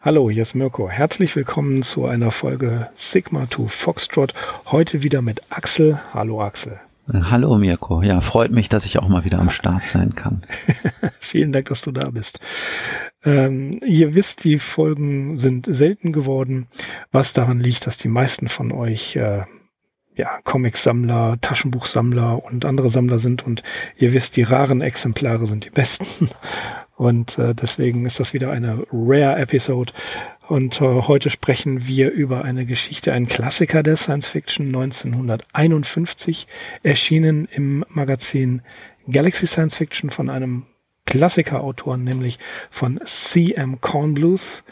Hallo, hier ist Mirko. Herzlich willkommen zu einer Folge Sigma to Foxtrot. Heute wieder mit Axel. Hallo Axel. Hallo Mirko. Ja, freut mich, dass ich auch mal wieder am Start sein kann. Vielen Dank, dass du da bist. Ähm, ihr wisst, die Folgen sind selten geworden, was daran liegt, dass die meisten von euch äh, ja, Comicsammler, Taschenbuchsammler und andere Sammler sind und ihr wisst, die raren Exemplare sind die besten. Und äh, deswegen ist das wieder eine Rare Episode. Und äh, heute sprechen wir über eine Geschichte, ein Klassiker der Science Fiction 1951, erschienen im Magazin Galaxy Science Fiction von einem Klassikerautor, nämlich von C.M. Kornbluth,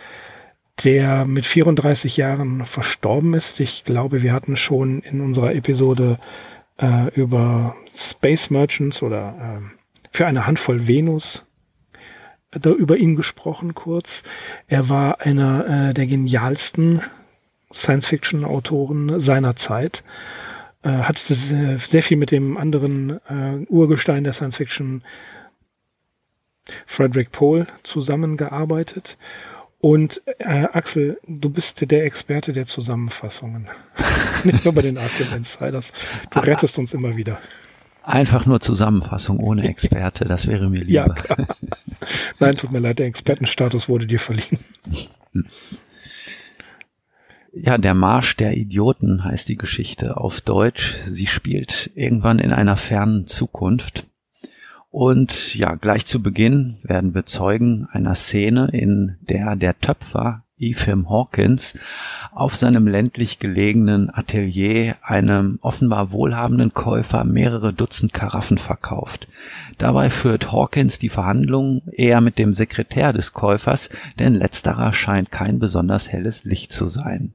der mit 34 Jahren verstorben ist. Ich glaube, wir hatten schon in unserer Episode äh, über Space Merchants oder äh, für eine Handvoll Venus da über ihn gesprochen kurz. Er war einer äh, der genialsten Science-Fiction-Autoren seiner Zeit. Äh, hat sehr viel mit dem anderen äh, Urgestein der Science-Fiction, Frederick Pohl, zusammengearbeitet. Und äh, Axel, du bist der Experte der Zusammenfassungen. Nicht nur bei den Arkham Insiders. Du rettest uns immer wieder. Einfach nur Zusammenfassung ohne Experte, das wäre mir lieber. Ja. Nein, tut mir leid, der Expertenstatus wurde dir verliehen. Ja, der Marsch der Idioten heißt die Geschichte auf Deutsch. Sie spielt irgendwann in einer fernen Zukunft. Und ja, gleich zu Beginn werden wir Zeugen einer Szene, in der der Töpfer Ephraim Hawkins auf seinem ländlich gelegenen Atelier einem offenbar wohlhabenden Käufer mehrere Dutzend Karaffen verkauft. Dabei führt Hawkins die Verhandlungen eher mit dem Sekretär des Käufers, denn letzterer scheint kein besonders helles Licht zu sein.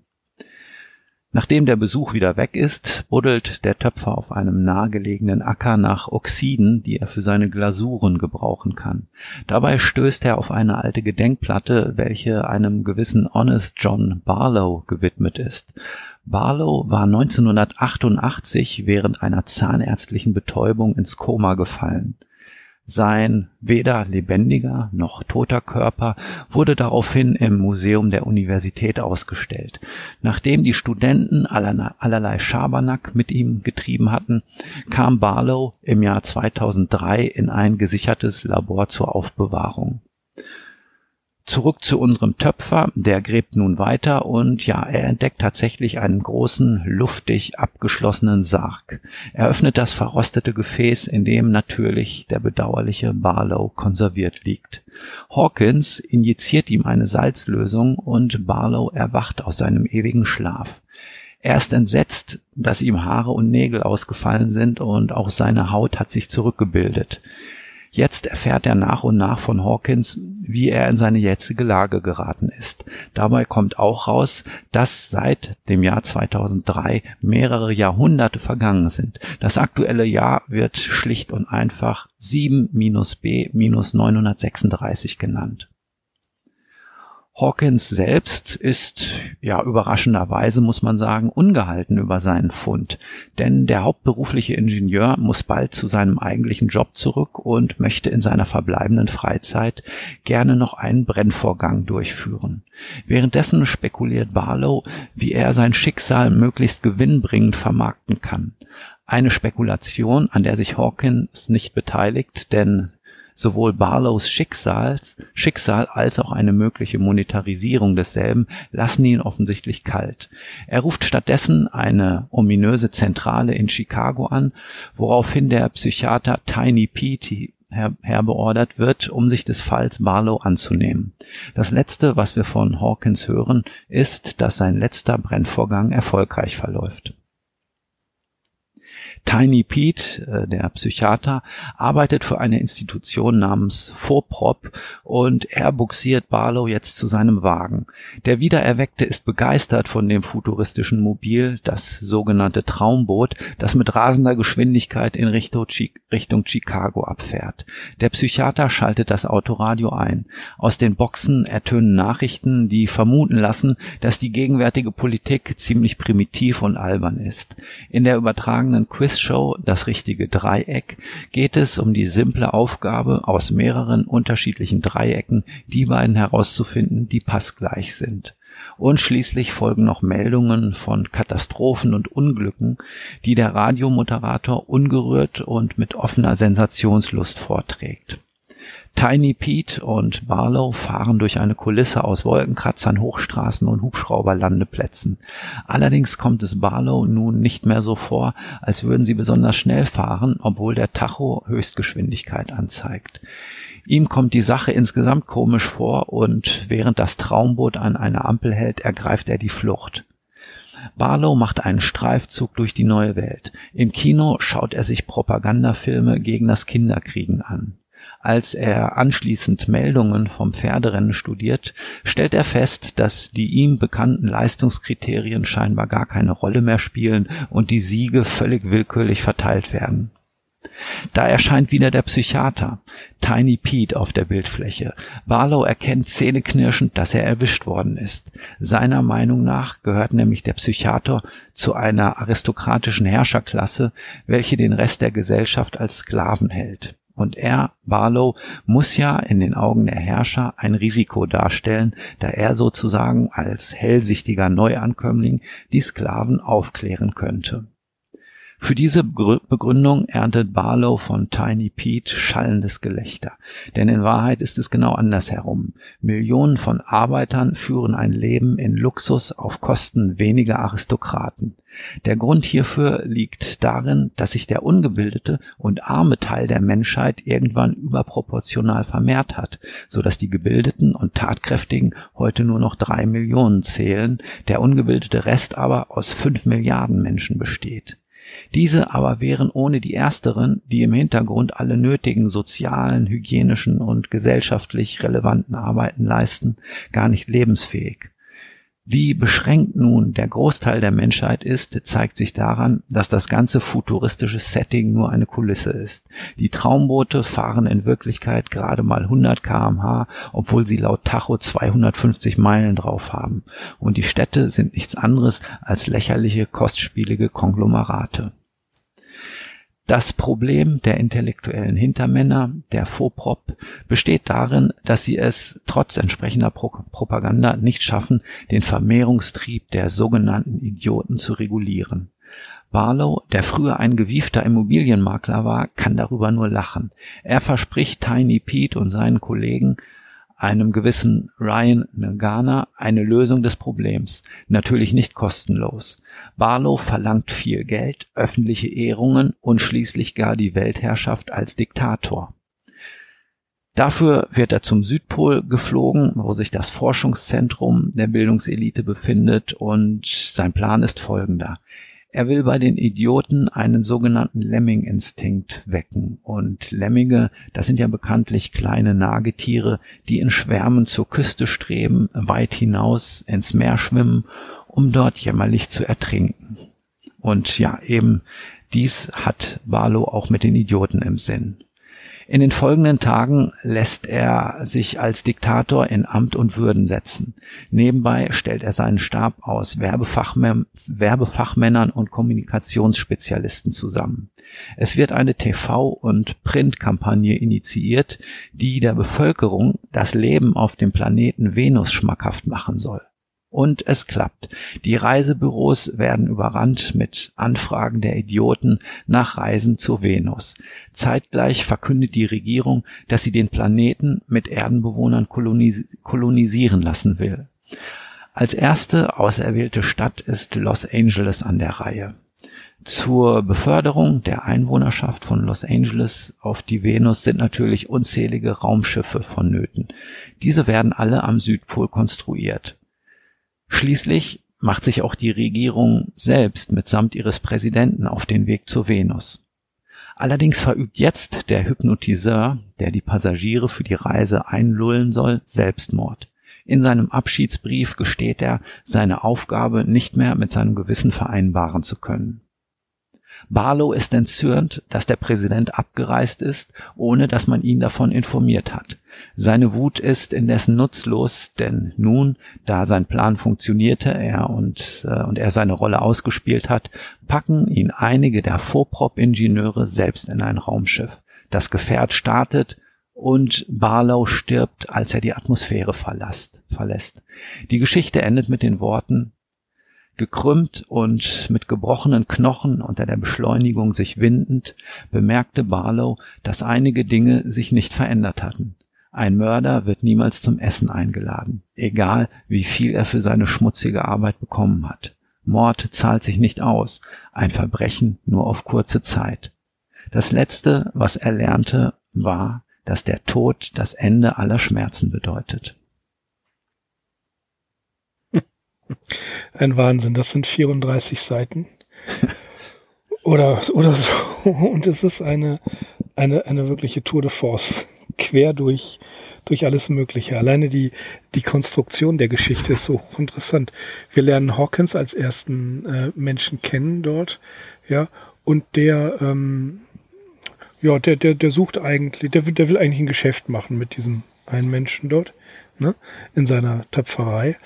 Nachdem der Besuch wieder weg ist, buddelt der Töpfer auf einem nahegelegenen Acker nach Oxiden, die er für seine Glasuren gebrauchen kann. Dabei stößt er auf eine alte Gedenkplatte, welche einem gewissen Honest John Barlow gewidmet ist. Barlow war 1988 während einer zahnärztlichen Betäubung ins Koma gefallen. Sein weder lebendiger noch toter Körper wurde daraufhin im Museum der Universität ausgestellt. Nachdem die Studenten allerlei Schabernack mit ihm getrieben hatten, kam Barlow im Jahr 2003 in ein gesichertes Labor zur Aufbewahrung. Zurück zu unserem Töpfer, der gräbt nun weiter und ja, er entdeckt tatsächlich einen großen, luftig abgeschlossenen Sarg. Er öffnet das verrostete Gefäß, in dem natürlich der bedauerliche Barlow konserviert liegt. Hawkins injiziert ihm eine Salzlösung und Barlow erwacht aus seinem ewigen Schlaf. Er ist entsetzt, dass ihm Haare und Nägel ausgefallen sind und auch seine Haut hat sich zurückgebildet. Jetzt erfährt er nach und nach von Hawkins, wie er in seine jetzige Lage geraten ist. Dabei kommt auch raus, dass seit dem Jahr 2003 mehrere Jahrhunderte vergangen sind. Das aktuelle Jahr wird schlicht und einfach 7 minus B minus 936 genannt. Hawkins selbst ist, ja, überraschenderweise muss man sagen, ungehalten über seinen Fund. Denn der hauptberufliche Ingenieur muss bald zu seinem eigentlichen Job zurück und möchte in seiner verbleibenden Freizeit gerne noch einen Brennvorgang durchführen. Währenddessen spekuliert Barlow, wie er sein Schicksal möglichst gewinnbringend vermarkten kann. Eine Spekulation, an der sich Hawkins nicht beteiligt, denn Sowohl Barlows Schicksals, Schicksal als auch eine mögliche Monetarisierung desselben lassen ihn offensichtlich kalt. Er ruft stattdessen eine ominöse Zentrale in Chicago an, woraufhin der Psychiater Tiny Pete her herbeordert wird, um sich des Falls Barlow anzunehmen. Das letzte, was wir von Hawkins hören, ist, dass sein letzter Brennvorgang erfolgreich verläuft. Tiny Pete, äh, der Psychiater, arbeitet für eine Institution namens Vorprop und er buxiert Barlow jetzt zu seinem Wagen. Der Wiedererweckte ist begeistert von dem futuristischen Mobil, das sogenannte Traumboot, das mit rasender Geschwindigkeit in Richtung, Richtung Chicago abfährt. Der Psychiater schaltet das Autoradio ein. Aus den Boxen ertönen Nachrichten, die vermuten lassen, dass die gegenwärtige Politik ziemlich primitiv und albern ist. In der übertragenen Quiz Quizshow Das richtige Dreieck geht es um die simple Aufgabe, aus mehreren unterschiedlichen Dreiecken die beiden herauszufinden, die passgleich sind. Und schließlich folgen noch Meldungen von Katastrophen und Unglücken, die der Radiomoderator ungerührt und mit offener Sensationslust vorträgt. Tiny Pete und Barlow fahren durch eine Kulisse aus Wolkenkratzern, Hochstraßen und Hubschrauberlandeplätzen. Allerdings kommt es Barlow nun nicht mehr so vor, als würden sie besonders schnell fahren, obwohl der Tacho Höchstgeschwindigkeit anzeigt. Ihm kommt die Sache insgesamt komisch vor und während das Traumboot an einer Ampel hält, ergreift er die Flucht. Barlow macht einen Streifzug durch die neue Welt. Im Kino schaut er sich Propagandafilme gegen das Kinderkriegen an. Als er anschließend Meldungen vom Pferderennen studiert, stellt er fest, dass die ihm bekannten Leistungskriterien scheinbar gar keine Rolle mehr spielen und die Siege völlig willkürlich verteilt werden. Da erscheint wieder der Psychiater, Tiny Pete, auf der Bildfläche. Barlow erkennt zähneknirschend, dass er erwischt worden ist. Seiner Meinung nach gehört nämlich der Psychiater zu einer aristokratischen Herrscherklasse, welche den Rest der Gesellschaft als Sklaven hält. Und er, Barlow, muss ja in den Augen der Herrscher ein Risiko darstellen, da er sozusagen als hellsichtiger Neuankömmling die Sklaven aufklären könnte. Für diese Begründung erntet Barlow von Tiny Pete schallendes Gelächter. Denn in Wahrheit ist es genau andersherum. Millionen von Arbeitern führen ein Leben in Luxus auf Kosten weniger Aristokraten. Der Grund hierfür liegt darin, dass sich der ungebildete und arme Teil der Menschheit irgendwann überproportional vermehrt hat, so dass die gebildeten und tatkräftigen heute nur noch drei Millionen zählen, der ungebildete Rest aber aus fünf Milliarden Menschen besteht. Diese aber wären ohne die ersteren, die im Hintergrund alle nötigen sozialen, hygienischen und gesellschaftlich relevanten Arbeiten leisten, gar nicht lebensfähig. Wie beschränkt nun der Großteil der Menschheit ist, zeigt sich daran, dass das ganze futuristische Setting nur eine Kulisse ist. Die Traumboote fahren in Wirklichkeit gerade mal 100 kmh, obwohl sie laut Tacho 250 Meilen drauf haben. Und die Städte sind nichts anderes als lächerliche, kostspielige Konglomerate. Das Problem der intellektuellen Hintermänner, der Fauxprop, besteht darin, dass sie es trotz entsprechender Pro Propaganda nicht schaffen, den Vermehrungstrieb der sogenannten Idioten zu regulieren. Barlow, der früher ein gewiefter Immobilienmakler war, kann darüber nur lachen. Er verspricht Tiny Pete und seinen Kollegen, einem gewissen Ryan Nagana eine Lösung des Problems, natürlich nicht kostenlos. Barlow verlangt viel Geld, öffentliche Ehrungen und schließlich gar die Weltherrschaft als Diktator. Dafür wird er zum Südpol geflogen, wo sich das Forschungszentrum der Bildungselite befindet und sein Plan ist folgender. Er will bei den Idioten einen sogenannten Lemming-Instinkt wecken. Und Lemminge, das sind ja bekanntlich kleine Nagetiere, die in Schwärmen zur Küste streben, weit hinaus ins Meer schwimmen, um dort jämmerlich zu ertrinken. Und ja, eben dies hat Barlow auch mit den Idioten im Sinn. In den folgenden Tagen lässt er sich als Diktator in Amt und Würden setzen. Nebenbei stellt er seinen Stab aus Werbefachmän Werbefachmännern und Kommunikationsspezialisten zusammen. Es wird eine TV- und Printkampagne initiiert, die der Bevölkerung das Leben auf dem Planeten Venus schmackhaft machen soll. Und es klappt. Die Reisebüros werden überrannt mit Anfragen der Idioten nach Reisen zur Venus. Zeitgleich verkündet die Regierung, dass sie den Planeten mit Erdenbewohnern kolonis kolonisieren lassen will. Als erste auserwählte Stadt ist Los Angeles an der Reihe. Zur Beförderung der Einwohnerschaft von Los Angeles auf die Venus sind natürlich unzählige Raumschiffe vonnöten. Diese werden alle am Südpol konstruiert. Schließlich macht sich auch die Regierung selbst mitsamt ihres Präsidenten auf den Weg zur Venus. Allerdings verübt jetzt der Hypnotiseur, der die Passagiere für die Reise einlullen soll, Selbstmord. In seinem Abschiedsbrief gesteht er, seine Aufgabe nicht mehr mit seinem Gewissen vereinbaren zu können. Barlow ist entzürnt, dass der Präsident abgereist ist, ohne dass man ihn davon informiert hat. Seine Wut ist indessen nutzlos, denn nun, da sein Plan funktionierte, er und, äh, und er seine Rolle ausgespielt hat, packen ihn einige der Vorprop-Ingenieure selbst in ein Raumschiff. Das Gefährt startet und Barlow stirbt, als er die Atmosphäre verlässt. verlässt. Die Geschichte endet mit den Worten Gekrümmt und mit gebrochenen Knochen unter der Beschleunigung sich windend, bemerkte Barlow, dass einige Dinge sich nicht verändert hatten. Ein Mörder wird niemals zum Essen eingeladen, egal wie viel er für seine schmutzige Arbeit bekommen hat. Mord zahlt sich nicht aus, ein Verbrechen nur auf kurze Zeit. Das Letzte, was er lernte, war, dass der Tod das Ende aller Schmerzen bedeutet. Ein Wahnsinn, das sind 34 Seiten. Oder, oder so. Und es ist eine, eine, eine wirkliche Tour de Force. Quer durch, durch alles Mögliche. Alleine die, die Konstruktion der Geschichte ist so hochinteressant. Wir lernen Hawkins als ersten äh, Menschen kennen dort, ja, und der, ähm, ja, der, der, der sucht eigentlich, der, der will eigentlich ein Geschäft machen mit diesem einen Menschen dort, ne, in seiner Töpferei.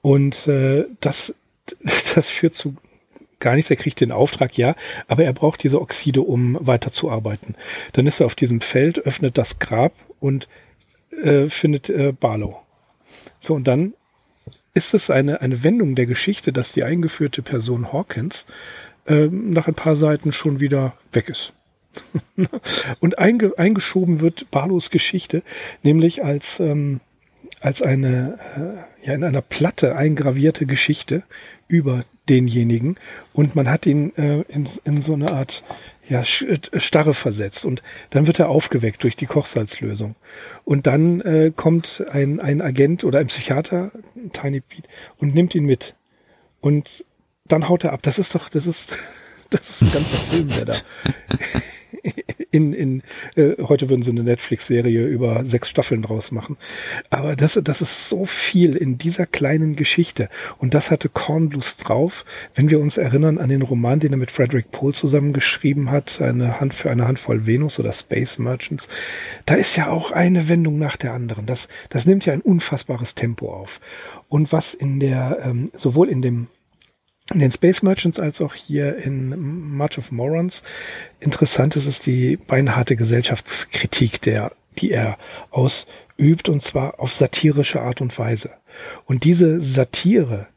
Und äh, das, das führt zu gar nichts. Er kriegt den Auftrag, ja, aber er braucht diese Oxide, um weiterzuarbeiten. Dann ist er auf diesem Feld, öffnet das Grab und äh, findet äh, Barlow. So, und dann ist es eine, eine Wendung der Geschichte, dass die eingeführte Person Hawkins äh, nach ein paar Seiten schon wieder weg ist. und einge, eingeschoben wird Barlows Geschichte, nämlich als ähm, als eine, äh, ja, in einer Platte eingravierte Geschichte über denjenigen und man hat ihn äh, in, in so eine Art ja, äh, Starre versetzt und dann wird er aufgeweckt durch die Kochsalzlösung. Und dann äh, kommt ein, ein Agent oder ein Psychiater, Tiny Pete, und nimmt ihn mit. Und dann haut er ab. Das ist doch, das ist, das ist ein ganzer Film, der da in, in äh, heute würden sie eine Netflix-Serie über sechs Staffeln draus machen. Aber das, das ist so viel in dieser kleinen Geschichte. Und das hatte Kornblues drauf, wenn wir uns erinnern an den Roman, den er mit Frederick Pohl zusammengeschrieben hat, eine Hand für eine Handvoll Venus oder Space Merchants. Da ist ja auch eine Wendung nach der anderen. Das, das nimmt ja ein unfassbares Tempo auf. Und was in der, ähm, sowohl in dem in den Space Merchants als auch hier in March of Morons. Interessant ist es die beinharte Gesellschaftskritik, der, die er ausübt, und zwar auf satirische Art und Weise. Und diese Satire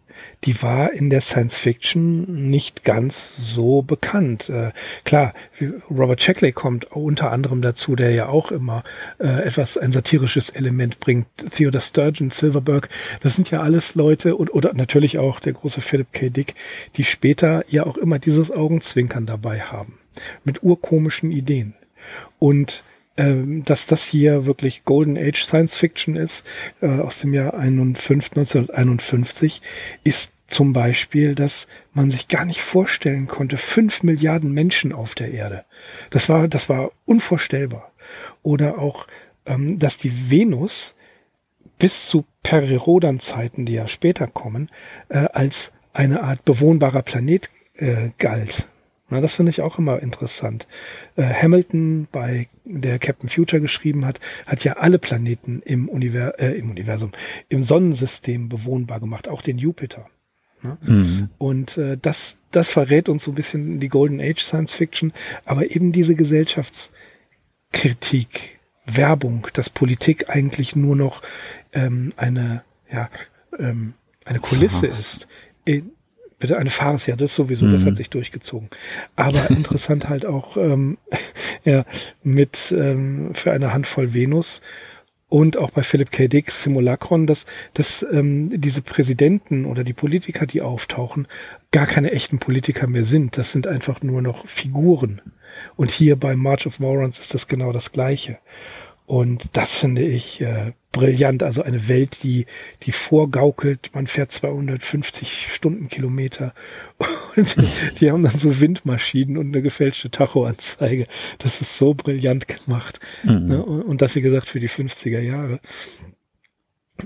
die war in der Science Fiction nicht ganz so bekannt. Äh, klar, Robert Shackley kommt unter anderem dazu, der ja auch immer äh, etwas ein satirisches Element bringt. Theodore Sturgeon, Silverberg, das sind ja alles Leute und oder natürlich auch der große Philip K. Dick, die später ja auch immer dieses Augenzwinkern dabei haben mit urkomischen Ideen. Und dass das hier wirklich Golden Age Science Fiction ist, äh, aus dem Jahr 1951, ist zum Beispiel, dass man sich gar nicht vorstellen konnte, fünf Milliarden Menschen auf der Erde. Das war, das war unvorstellbar. Oder auch, ähm, dass die Venus bis zu Perirodan-Zeiten, die ja später kommen, äh, als eine Art bewohnbarer Planet äh, galt. Na, das finde ich auch immer interessant. Äh, Hamilton, bei der Captain Future geschrieben hat, hat ja alle Planeten im, Univers äh, im Universum, im Sonnensystem bewohnbar gemacht, auch den Jupiter. Ne? Mhm. Und äh, das, das verrät uns so ein bisschen die Golden Age Science Fiction, aber eben diese Gesellschaftskritik, Werbung, dass Politik eigentlich nur noch ähm, eine, ja, ähm, eine Kulisse Ach. ist. In, Bitte eine Farce, ja, das sowieso, mhm. das hat mhm. sich durchgezogen. Aber interessant halt auch ähm, ja, mit ähm, für eine Handvoll Venus und auch bei Philip K. Dick Simulacron, dass, dass ähm, diese Präsidenten oder die Politiker, die auftauchen, gar keine echten Politiker mehr sind. Das sind einfach nur noch Figuren. Und hier bei March of Morons ist das genau das Gleiche. Und das finde ich äh, brillant. Also eine Welt, die, die vorgaukelt. Man fährt 250 Stundenkilometer und die haben dann so Windmaschinen und eine gefälschte Tachoanzeige. Das ist so brillant gemacht. Mhm. Ne? Und das, wie gesagt, für die 50er Jahre.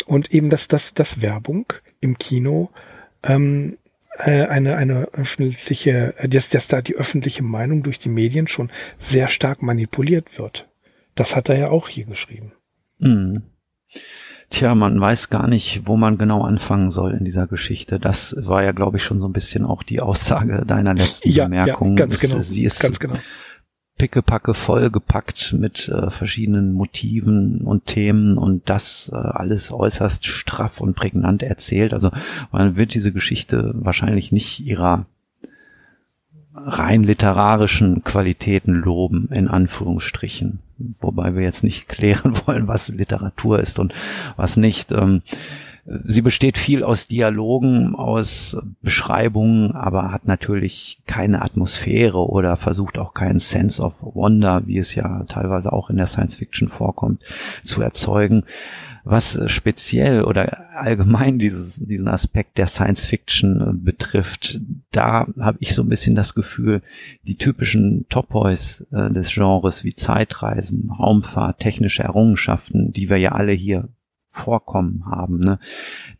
Und eben das, das, das Werbung im Kino, ähm, äh, eine, eine öffentliche, äh, dass, dass da die öffentliche Meinung durch die Medien schon sehr stark manipuliert wird. Das hat er ja auch hier geschrieben. Mhm. Tja, man weiß gar nicht, wo man genau anfangen soll in dieser Geschichte. Das war ja, glaube ich, schon so ein bisschen auch die Aussage deiner letzten ja, Bemerkung. Ja, ganz genau. Sie ist ganz genau pickepacke vollgepackt mit äh, verschiedenen Motiven und Themen und das äh, alles äußerst straff und prägnant erzählt. Also man wird diese Geschichte wahrscheinlich nicht ihrer rein literarischen Qualitäten loben, in Anführungsstrichen. Wobei wir jetzt nicht klären wollen, was Literatur ist und was nicht. Ähm, Sie besteht viel aus Dialogen, aus Beschreibungen, aber hat natürlich keine Atmosphäre oder versucht auch keinen Sense of Wonder, wie es ja teilweise auch in der Science Fiction vorkommt, zu erzeugen. Was speziell oder allgemein dieses, diesen Aspekt der Science Fiction betrifft, da habe ich so ein bisschen das Gefühl, die typischen Top-Boys äh, des Genres wie Zeitreisen, Raumfahrt, technische Errungenschaften, die wir ja alle hier Vorkommen haben. Ne?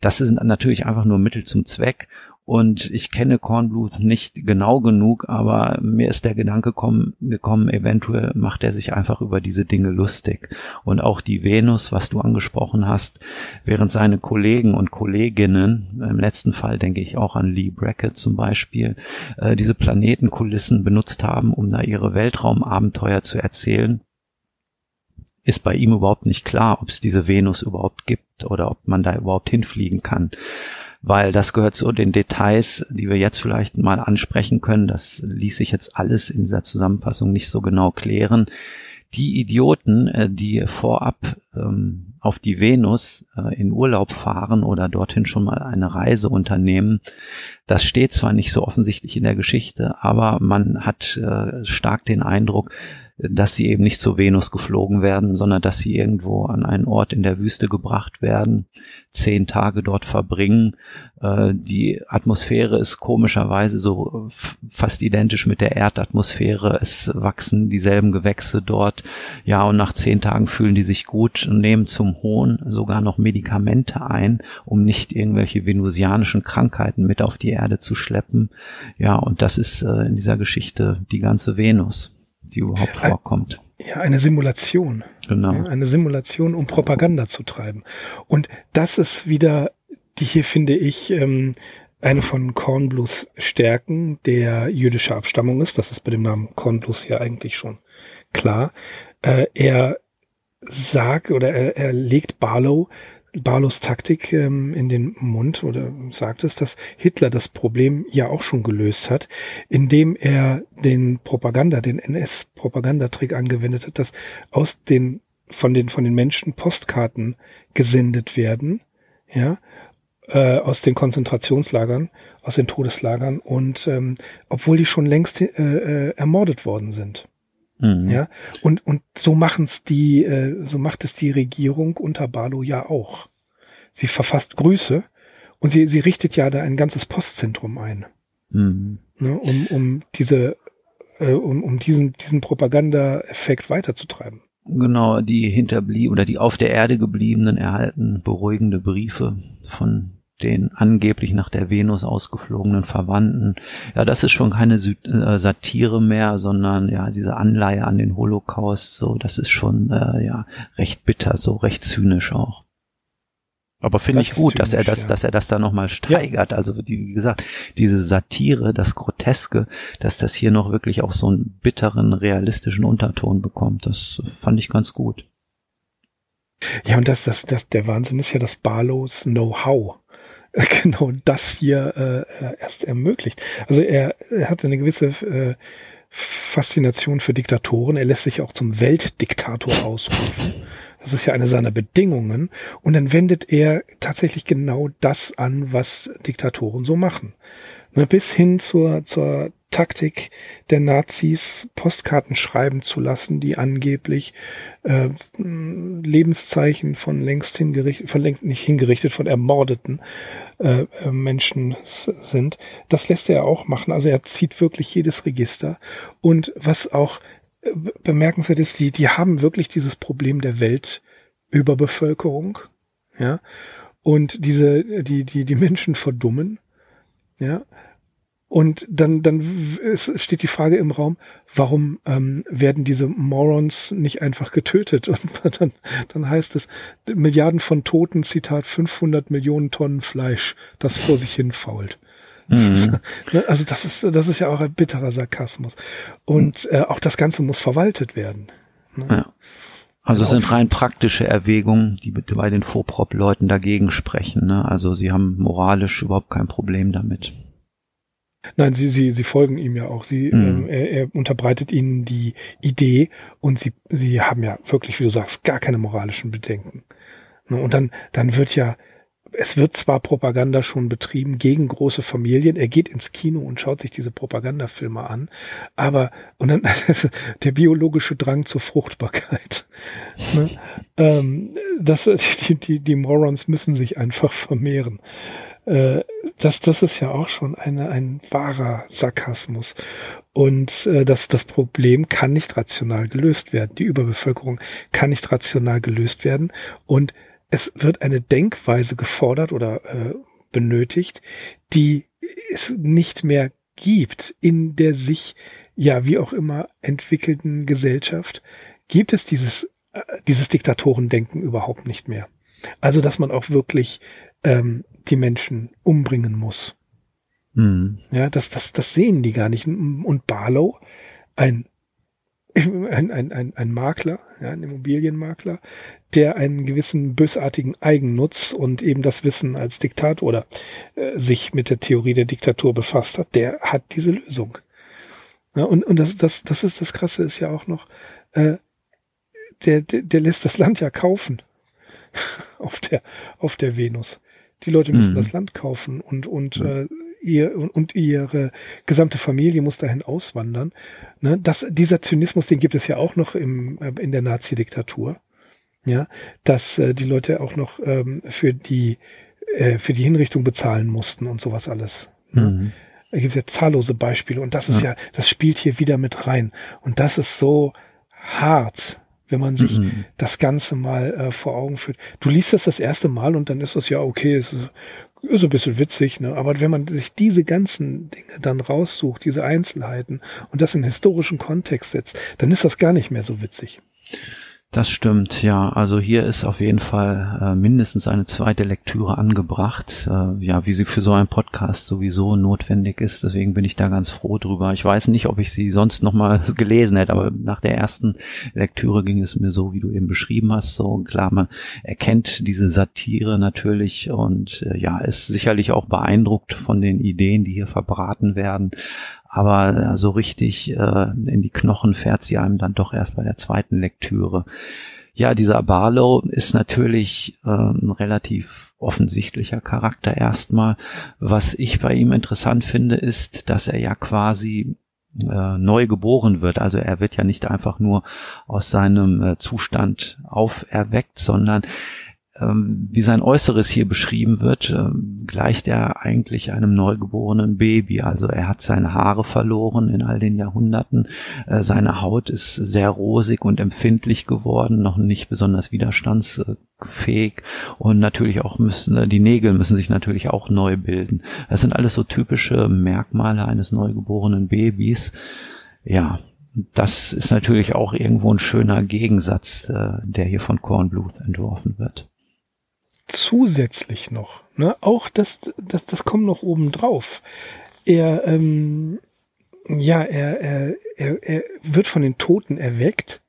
Das sind natürlich einfach nur Mittel zum Zweck. Und ich kenne Kornblut nicht genau genug, aber mir ist der Gedanke gekommen, gekommen, eventuell macht er sich einfach über diese Dinge lustig. Und auch die Venus, was du angesprochen hast, während seine Kollegen und Kolleginnen, im letzten Fall denke ich auch an Lee Brackett zum Beispiel, äh, diese Planetenkulissen benutzt haben, um da ihre Weltraumabenteuer zu erzählen, ist bei ihm überhaupt nicht klar, ob es diese Venus überhaupt gibt oder ob man da überhaupt hinfliegen kann. Weil das gehört zu den Details, die wir jetzt vielleicht mal ansprechen können. Das ließ sich jetzt alles in dieser Zusammenfassung nicht so genau klären. Die Idioten, äh, die vorab ähm, auf die Venus äh, in Urlaub fahren oder dorthin schon mal eine Reise unternehmen, das steht zwar nicht so offensichtlich in der Geschichte, aber man hat äh, stark den Eindruck, dass sie eben nicht zur Venus geflogen werden, sondern dass sie irgendwo an einen Ort in der Wüste gebracht werden, zehn Tage dort verbringen. Äh, die Atmosphäre ist komischerweise so fast identisch mit der Erdatmosphäre. Es wachsen dieselben Gewächse dort. Ja, und nach zehn Tagen fühlen die sich gut und nehmen zum Hohn sogar noch Medikamente ein, um nicht irgendwelche venusianischen Krankheiten mit auf die Erde zu schleppen. Ja, und das ist äh, in dieser Geschichte die ganze Venus die überhaupt vorkommt. Ja, eine Simulation. Genau. Ja, eine Simulation, um Propaganda zu treiben. Und das ist wieder, die hier finde ich, ähm, eine von Kornblues Stärken, der jüdischer Abstammung ist. Das ist bei dem Namen Kornblues ja eigentlich schon klar. Äh, er sagt oder er, er legt Barlow Barlows Taktik ähm, in den Mund oder sagt es, dass Hitler das Problem ja auch schon gelöst hat, indem er den Propaganda, den NS-Propagandatrick angewendet hat, dass aus den von den von den Menschen Postkarten gesendet werden, ja, äh, aus den Konzentrationslagern, aus den Todeslagern und ähm, obwohl die schon längst äh, äh, ermordet worden sind. Mhm. Ja, und, und so machen's die, äh, so macht es die Regierung unter Barlow ja auch. Sie verfasst Grüße und sie, sie richtet ja da ein ganzes Postzentrum ein. Mhm. Ne, um, um diese, äh, um, um diesen, diesen Propaganda-Effekt weiterzutreiben. Genau, die hinterblieben oder die auf der Erde gebliebenen erhalten beruhigende Briefe von den angeblich nach der Venus ausgeflogenen Verwandten. Ja, das ist schon keine äh, Satire mehr, sondern ja, diese Anleihe an den Holocaust, so, das ist schon äh, ja recht bitter, so recht zynisch auch. Aber finde ich gut, dass er das, ja. dass er das da nochmal steigert. Ja. Also wie gesagt, diese Satire, das Groteske, dass das hier noch wirklich auch so einen bitteren, realistischen Unterton bekommt, das fand ich ganz gut. Ja, und das, das, das, der Wahnsinn ist ja das Barlows Know-how. genau das hier äh, erst ermöglicht. Also er, er hat eine gewisse äh, Faszination für Diktatoren. Er lässt sich auch zum Weltdiktator ausrufen. Das ist ja eine seiner Bedingungen. Und dann wendet er tatsächlich genau das an, was Diktatoren so machen. Ne, bis hin zur, zur Taktik der Nazis, Postkarten schreiben zu lassen, die angeblich äh, Lebenszeichen von längst hingerichtet, von längst nicht hingerichtet, von ermordeten äh, äh Menschen sind. Das lässt er auch machen. Also er zieht wirklich jedes Register. Und was auch äh, bemerkenswert ist, die, die haben wirklich dieses Problem der Weltüberbevölkerung. Ja. Und diese, die, die, die Menschen verdummen. Ja. Und dann, dann steht die Frage im Raum, warum ähm, werden diese Morons nicht einfach getötet? Und dann, dann heißt es, Milliarden von Toten, Zitat, 500 Millionen Tonnen Fleisch, das vor sich hin fault. Mhm. Ne, also das ist, das ist ja auch ein bitterer Sarkasmus. Und äh, auch das Ganze muss verwaltet werden. Ne? Ja. Also es sind rein praktische Erwägungen, die bei den Vorprop-Leuten dagegen sprechen. Ne? Also sie haben moralisch überhaupt kein Problem damit. Nein, sie, sie, sie folgen ihm ja auch. Sie, mhm. ähm, er, er unterbreitet ihnen die Idee und sie, sie haben ja wirklich, wie du sagst, gar keine moralischen Bedenken. Ne, und dann, dann wird ja, es wird zwar Propaganda schon betrieben gegen große Familien, er geht ins Kino und schaut sich diese Propagandafilme an, aber, und dann der biologische Drang zur Fruchtbarkeit. ne? ähm, das, die, die, die Morons müssen sich einfach vermehren. Äh, das, das ist ja auch schon eine, ein wahrer Sarkasmus. Und äh, das, das Problem kann nicht rational gelöst werden. Die Überbevölkerung kann nicht rational gelöst werden. Und es wird eine Denkweise gefordert oder äh, benötigt, die es nicht mehr gibt in der sich, ja, wie auch immer entwickelten Gesellschaft, gibt es dieses, äh, dieses Diktatorendenken überhaupt nicht mehr. Also, dass man auch wirklich ähm, die Menschen umbringen muss. Mhm. Ja, das, das, das sehen die gar nicht. Und Barlow, ein, ein, ein, ein, ein Makler, ja, ein Immobilienmakler, der einen gewissen bösartigen Eigennutz und eben das Wissen als Diktator oder äh, sich mit der Theorie der Diktatur befasst hat, der hat diese Lösung. Ja, und und das, das, das ist das Krasse, ist ja auch noch, äh, der, der, der lässt das Land ja kaufen auf der, auf der Venus. Die Leute müssen mhm. das Land kaufen und, und, äh, ihr, und, ihre gesamte Familie muss dahin auswandern. Ne? Das, dieser Zynismus, den gibt es ja auch noch im, äh, in der Nazi-Diktatur. Ja, dass äh, die Leute auch noch ähm, für die äh, für die Hinrichtung bezahlen mussten und sowas alles. Ne? Mhm. Da gibt es ja zahllose Beispiele und das ist ja. ja, das spielt hier wieder mit rein. Und das ist so hart, wenn man sich mhm. das Ganze mal äh, vor Augen führt. Du liest das das erste Mal und dann ist das ja okay, es ist ein bisschen witzig, ne? aber wenn man sich diese ganzen Dinge dann raussucht, diese Einzelheiten und das in historischen Kontext setzt, dann ist das gar nicht mehr so witzig. Das stimmt, ja. Also hier ist auf jeden Fall äh, mindestens eine zweite Lektüre angebracht, äh, ja, wie sie für so einen Podcast sowieso notwendig ist. Deswegen bin ich da ganz froh drüber. Ich weiß nicht, ob ich sie sonst noch mal gelesen hätte, aber nach der ersten Lektüre ging es mir so, wie du eben beschrieben hast. So klar, man erkennt diese Satire natürlich und äh, ja, ist sicherlich auch beeindruckt von den Ideen, die hier verbraten werden aber äh, so richtig äh, in die Knochen fährt sie einem dann doch erst bei der zweiten Lektüre. Ja, dieser Barlow ist natürlich äh, ein relativ offensichtlicher Charakter erstmal. Was ich bei ihm interessant finde, ist, dass er ja quasi äh, neu geboren wird. Also er wird ja nicht einfach nur aus seinem äh, Zustand auferweckt, sondern wie sein Äußeres hier beschrieben wird, ähm, gleicht er eigentlich einem neugeborenen Baby. Also er hat seine Haare verloren in all den Jahrhunderten. Äh, seine Haut ist sehr rosig und empfindlich geworden, noch nicht besonders widerstandsfähig. Und natürlich auch müssen, äh, die Nägel müssen sich natürlich auch neu bilden. Das sind alles so typische Merkmale eines neugeborenen Babys. Ja, das ist natürlich auch irgendwo ein schöner Gegensatz, äh, der hier von Kornblut entworfen wird zusätzlich noch, ne, auch das, das, das kommt noch oben drauf. Er, ähm, ja, er, er, er, er wird von den Toten erweckt,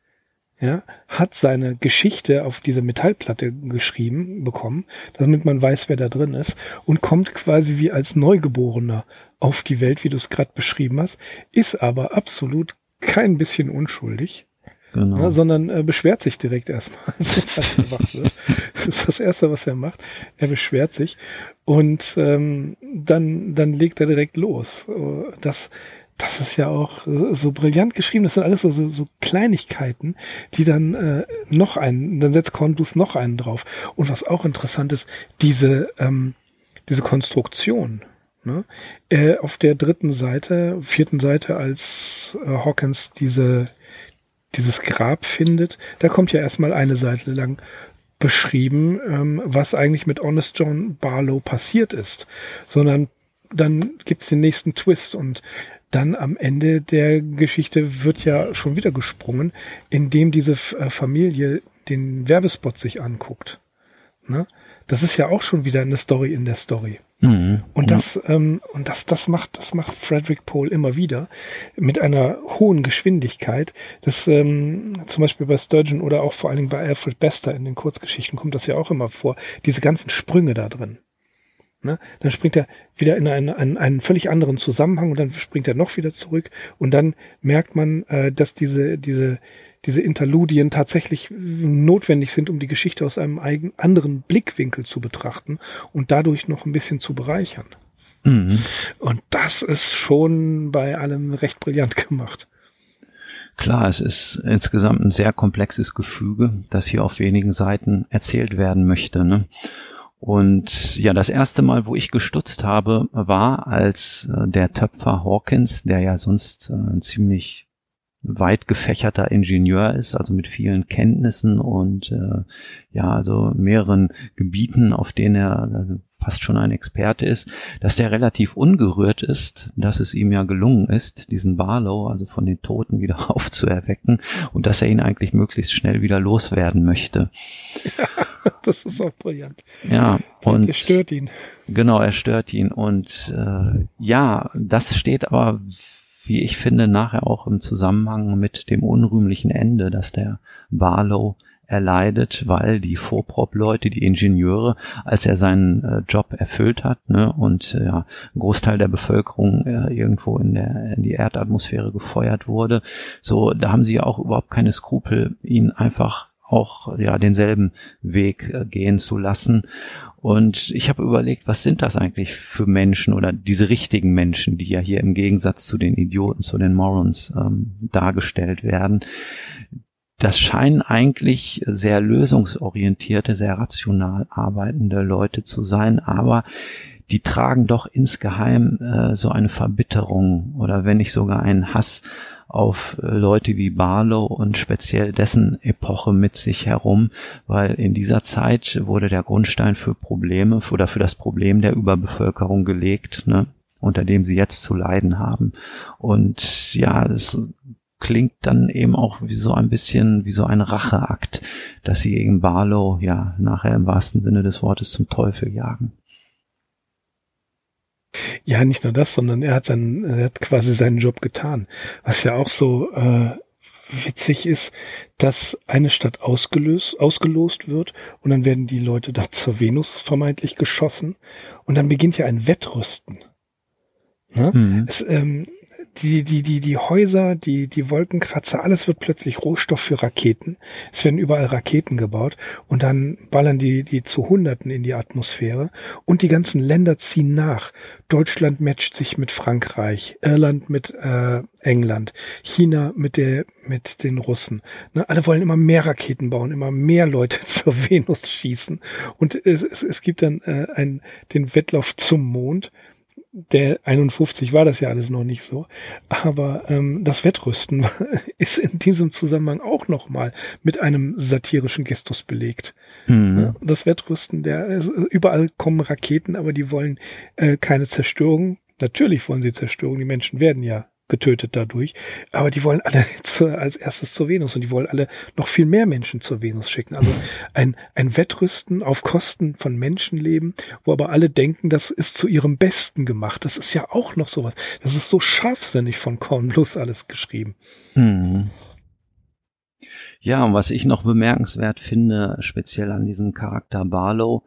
ja, hat seine Geschichte auf diese Metallplatte geschrieben bekommen, damit man weiß, wer da drin ist, und kommt quasi wie als Neugeborener auf die Welt, wie du es gerade beschrieben hast, ist aber absolut kein bisschen unschuldig. Genau. ja, sondern äh, beschwert sich direkt erstmal, er. Das ist das Erste, was er macht. Er beschwert sich und ähm, dann, dann legt er direkt los. Das, das ist ja auch so brillant geschrieben. Das sind alles so, so, so Kleinigkeiten, die dann äh, noch einen, dann setzt Kornblues noch einen drauf. Und was auch interessant ist, diese, ähm, diese Konstruktion. Ne? Äh, auf der dritten Seite, vierten Seite, als äh, Hawkins diese, dieses Grab findet, da kommt ja erstmal eine Seite lang beschrieben, ähm, was eigentlich mit Honest John Barlow passiert ist, sondern dann gibt's den nächsten Twist und dann am Ende der Geschichte wird ja schon wieder gesprungen, indem diese äh, Familie den Werbespot sich anguckt. Ne? Das ist ja auch schon wieder eine Story in der Story. Mhm. Und das, ähm, und das, das macht, das macht Frederick Pohl immer wieder mit einer hohen Geschwindigkeit. Das ähm, zum Beispiel bei Sturgeon oder auch vor allen Dingen bei Alfred Bester in den Kurzgeschichten kommt das ja auch immer vor. Diese ganzen Sprünge da drin. Ne? Dann springt er wieder in einen, einen, einen völlig anderen Zusammenhang und dann springt er noch wieder zurück und dann merkt man, äh, dass diese, diese, diese Interludien tatsächlich notwendig sind, um die Geschichte aus einem eigen, anderen Blickwinkel zu betrachten und dadurch noch ein bisschen zu bereichern. Mhm. Und das ist schon bei allem recht brillant gemacht. Klar, es ist insgesamt ein sehr komplexes Gefüge, das hier auf wenigen Seiten erzählt werden möchte. Ne? Und ja, das erste Mal, wo ich gestutzt habe, war, als äh, der Töpfer Hawkins, der ja sonst äh, ein ziemlich weit gefächerter Ingenieur ist, also mit vielen Kenntnissen und äh, ja, also mehreren Gebieten, auf denen er äh, fast schon ein Experte ist, dass der relativ ungerührt ist, dass es ihm ja gelungen ist, diesen Barlow, also von den Toten wieder aufzuerwecken und dass er ihn eigentlich möglichst schnell wieder loswerden möchte. Ja, das ist auch brillant. Ja, und er stört ihn. Genau, er stört ihn und äh, ja, das steht aber wie ich finde, nachher auch im Zusammenhang mit dem unrühmlichen Ende, dass der Barlow erleidet, weil die Vorprop-Leute, die Ingenieure, als er seinen äh, Job erfüllt hat ne, und äh, ja, ein Großteil der Bevölkerung äh, irgendwo in, der, in die Erdatmosphäre gefeuert wurde, so da haben sie auch überhaupt keine Skrupel, ihn einfach auch ja denselben Weg äh, gehen zu lassen. Und ich habe überlegt, was sind das eigentlich für Menschen oder diese richtigen Menschen, die ja hier im Gegensatz zu den Idioten, zu den Morons ähm, dargestellt werden. Das scheinen eigentlich sehr lösungsorientierte, sehr rational arbeitende Leute zu sein, aber die tragen doch insgeheim äh, so eine Verbitterung oder wenn nicht sogar einen Hass auf Leute wie Barlow und speziell dessen Epoche mit sich herum, weil in dieser Zeit wurde der Grundstein für Probleme oder für das Problem der Überbevölkerung gelegt, ne, unter dem sie jetzt zu leiden haben. Und ja, es klingt dann eben auch wie so ein bisschen wie so ein Racheakt, dass sie gegen Barlow ja nachher im wahrsten Sinne des Wortes zum Teufel jagen. Ja, nicht nur das, sondern er hat seinen, er hat quasi seinen Job getan. Was ja auch so äh, witzig ist, dass eine Stadt ausgelöst, ausgelost wird und dann werden die Leute da zur Venus vermeintlich geschossen und dann beginnt ja ein Wettrüsten. Ne? Mhm. Es, ähm, die, die, die, die Häuser, die, die Wolkenkratzer, alles wird plötzlich Rohstoff für Raketen. Es werden überall Raketen gebaut und dann ballern die, die zu Hunderten in die Atmosphäre und die ganzen Länder ziehen nach. Deutschland matcht sich mit Frankreich, Irland mit äh, England, China mit der, mit den Russen. Ne, alle wollen immer mehr Raketen bauen, immer mehr Leute zur Venus schießen und es, es, es gibt dann äh, ein, den Wettlauf zum Mond der 51 war das ja alles noch nicht so. Aber ähm, das Wettrüsten ist in diesem Zusammenhang auch nochmal mit einem satirischen Gestus belegt. Mhm. Das Wettrüsten, der überall kommen Raketen, aber die wollen äh, keine Zerstörung. Natürlich wollen sie Zerstörung. Die Menschen werden ja getötet dadurch. Aber die wollen alle zu, als erstes zur Venus und die wollen alle noch viel mehr Menschen zur Venus schicken. Also ein, ein Wettrüsten auf Kosten von Menschenleben, wo aber alle denken, das ist zu ihrem Besten gemacht. Das ist ja auch noch sowas. Das ist so scharfsinnig von Kornbluth alles geschrieben. Mhm. Ja, und was ich noch bemerkenswert finde, speziell an diesem Charakter Barlow,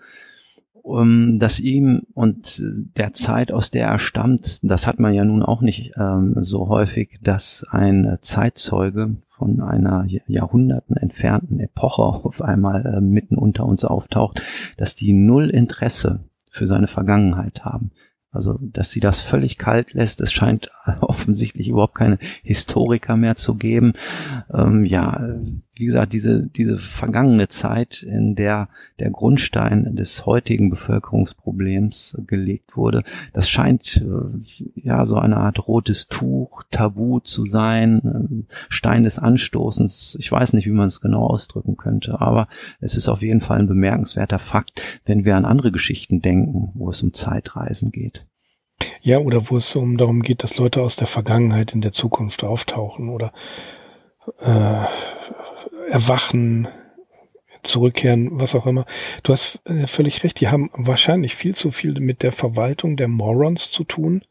um, dass ihm und der Zeit, aus der er stammt, das hat man ja nun auch nicht ähm, so häufig, dass ein Zeitzeuge von einer Jahrhunderten entfernten Epoche auf einmal äh, mitten unter uns auftaucht, dass die null Interesse für seine Vergangenheit haben. Also, dass sie das völlig kalt lässt. Es scheint offensichtlich überhaupt keine Historiker mehr zu geben. Ähm, ja, wie gesagt, diese, diese vergangene Zeit, in der der Grundstein des heutigen Bevölkerungsproblems gelegt wurde, das scheint äh, ja so eine Art rotes Tuch, Tabu zu sein, äh, Stein des Anstoßens. Ich weiß nicht, wie man es genau ausdrücken könnte, aber es ist auf jeden Fall ein bemerkenswerter Fakt, wenn wir an andere Geschichten denken, wo es um Zeitreisen geht. Ja, oder wo es um darum geht, dass Leute aus der Vergangenheit in der Zukunft auftauchen oder äh, erwachen, zurückkehren, was auch immer. Du hast äh, völlig recht, die haben wahrscheinlich viel zu viel mit der Verwaltung der Morons zu tun,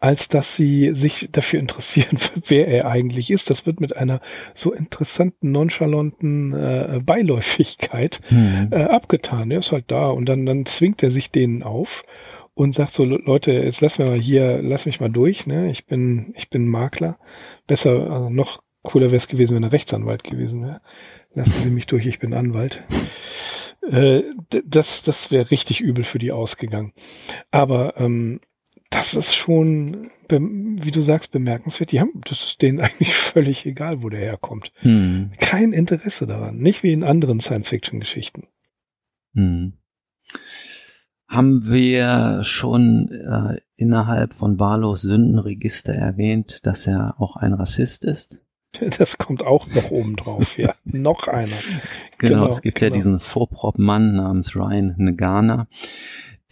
als dass sie sich dafür interessieren, wer er eigentlich ist. Das wird mit einer so interessanten, nonchalanten äh, Beiläufigkeit mhm. äh, abgetan. Er ist halt da und dann, dann zwingt er sich denen auf und sagt so, Leute, jetzt lass mir mal hier, lass mich mal durch, ne? Ich bin, ich bin Makler. Besser, also noch cooler wäre es gewesen, wenn er Rechtsanwalt gewesen wäre. Lassen Sie mich durch, ich bin Anwalt. Äh, das, das wäre richtig übel für die ausgegangen. Aber ähm, das ist schon, wie du sagst, bemerkenswert. Die haben, das ist denen eigentlich völlig egal, wo der herkommt. Hm. Kein Interesse daran. Nicht wie in anderen Science-Fiction-Geschichten. Hm haben wir schon äh, innerhalb von Barlows Sündenregister erwähnt, dass er auch ein Rassist ist? Das kommt auch noch oben drauf, ja. noch einer. Genau, genau es gibt genau. ja diesen Vorprop-Mann namens Ryan Negana,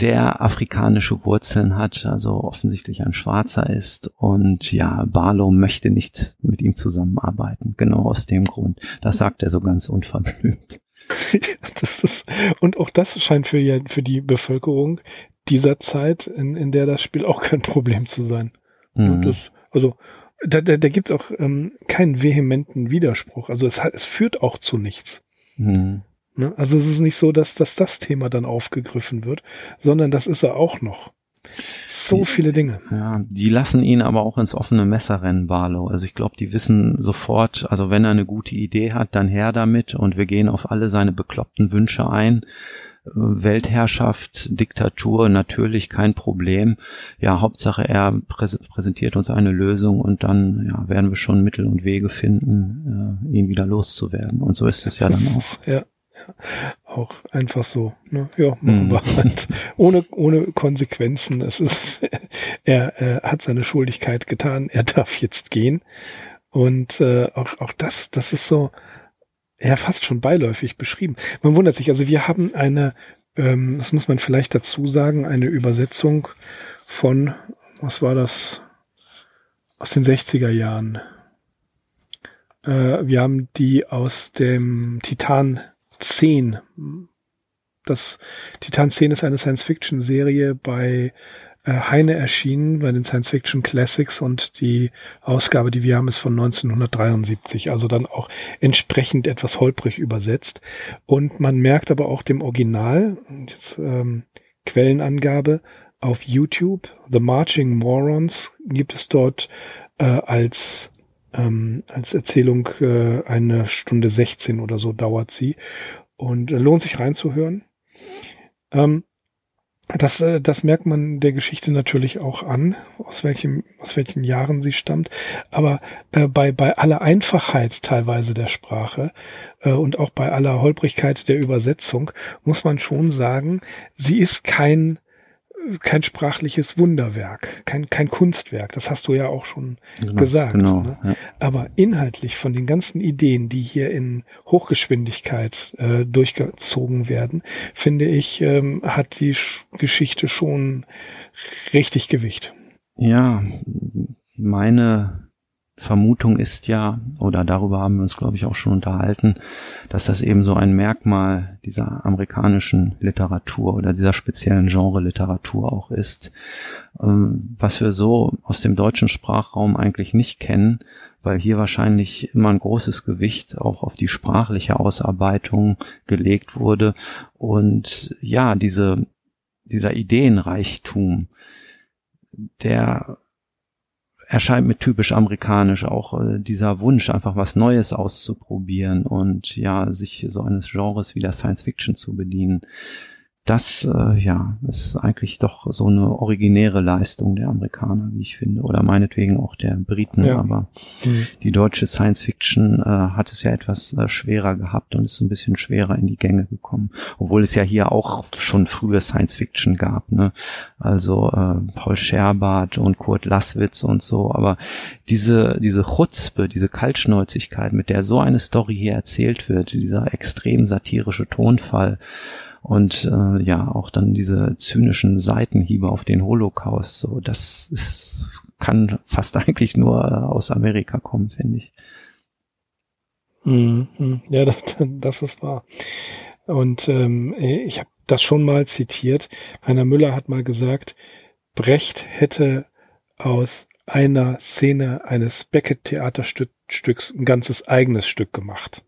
der afrikanische Wurzeln hat, also offensichtlich ein Schwarzer ist. Und ja, Barlow möchte nicht mit ihm zusammenarbeiten. Genau aus dem Grund. Das sagt er so ganz unverblümt. das ist, und auch das scheint für, für die Bevölkerung dieser Zeit, in, in der das Spiel auch kein Problem zu sein. Mhm. Das, also da, da, da gibt es auch ähm, keinen vehementen Widerspruch. Also es, hat, es führt auch zu nichts. Mhm. Ne? Also es ist nicht so, dass, dass das Thema dann aufgegriffen wird, sondern das ist er auch noch. So viele Dinge. Ja, die lassen ihn aber auch ins offene Messer rennen, Barlow. Also ich glaube, die wissen sofort, also wenn er eine gute Idee hat, dann her damit und wir gehen auf alle seine bekloppten Wünsche ein. Weltherrschaft, Diktatur, natürlich kein Problem. Ja, Hauptsache er präs präsentiert uns eine Lösung und dann ja, werden wir schon Mittel und Wege finden, äh, ihn wieder loszuwerden. Und so ist es ja dann auch. Ja. Ja, auch einfach so, ne? Ja, machen wir mhm. halt. Ohne, ohne Konsequenzen. Es ist, er, er hat seine Schuldigkeit getan, er darf jetzt gehen. Und äh, auch, auch das, das ist so, ja, fast schon beiläufig beschrieben. Man wundert sich, also wir haben eine, ähm, das muss man vielleicht dazu sagen, eine Übersetzung von, was war das, aus den 60er Jahren. Äh, wir haben die aus dem Titan 10. Das Titan 10 ist eine Science-Fiction-Serie bei Heine erschienen, bei den Science-Fiction Classics und die Ausgabe, die wir haben, ist von 1973, also dann auch entsprechend etwas holprig übersetzt. Und man merkt aber auch dem Original, jetzt, ähm, Quellenangabe auf YouTube, The Marching Morons gibt es dort äh, als ähm, als Erzählung äh, eine Stunde 16 oder so dauert sie. Und äh, lohnt sich reinzuhören. Ähm, das, äh, das merkt man der Geschichte natürlich auch an, aus welchem, aus welchen Jahren sie stammt. Aber äh, bei, bei aller Einfachheit teilweise der Sprache äh, und auch bei aller Holprigkeit der Übersetzung muss man schon sagen, sie ist kein kein sprachliches Wunderwerk, kein, kein Kunstwerk. Das hast du ja auch schon genau, gesagt. Genau, ne? ja. Aber inhaltlich von den ganzen Ideen, die hier in Hochgeschwindigkeit äh, durchgezogen werden, finde ich, ähm, hat die Geschichte schon richtig Gewicht. Ja, meine Vermutung ist ja, oder darüber haben wir uns, glaube ich, auch schon unterhalten, dass das eben so ein Merkmal dieser amerikanischen Literatur oder dieser speziellen Genre-Literatur auch ist, ähm, was wir so aus dem deutschen Sprachraum eigentlich nicht kennen, weil hier wahrscheinlich immer ein großes Gewicht auch auf die sprachliche Ausarbeitung gelegt wurde. Und ja, diese, dieser Ideenreichtum, der erscheint mir typisch amerikanisch auch äh, dieser Wunsch, einfach was Neues auszuprobieren und ja, sich so eines Genres wie der Science Fiction zu bedienen das äh, ja ist eigentlich doch so eine originäre Leistung der Amerikaner, wie ich finde, oder meinetwegen auch der Briten. Ja. Aber mhm. die deutsche Science Fiction äh, hat es ja etwas äh, schwerer gehabt und ist ein bisschen schwerer in die Gänge gekommen, obwohl es ja hier auch schon früher Science Fiction gab. Ne? Also äh, Paul Scherbart und Kurt Lasswitz und so. Aber diese diese Chutzpe, diese Kaltschnäuzigkeit, mit der so eine Story hier erzählt wird, dieser extrem satirische Tonfall und äh, ja auch dann diese zynischen Seitenhiebe auf den Holocaust so das ist, kann fast eigentlich nur äh, aus Amerika kommen finde ich. Mhm. ja das, das ist wahr. Und ähm, ich habe das schon mal zitiert. Heiner Müller hat mal gesagt Brecht hätte aus einer Szene eines Beckett Theaterstücks ein ganzes eigenes Stück gemacht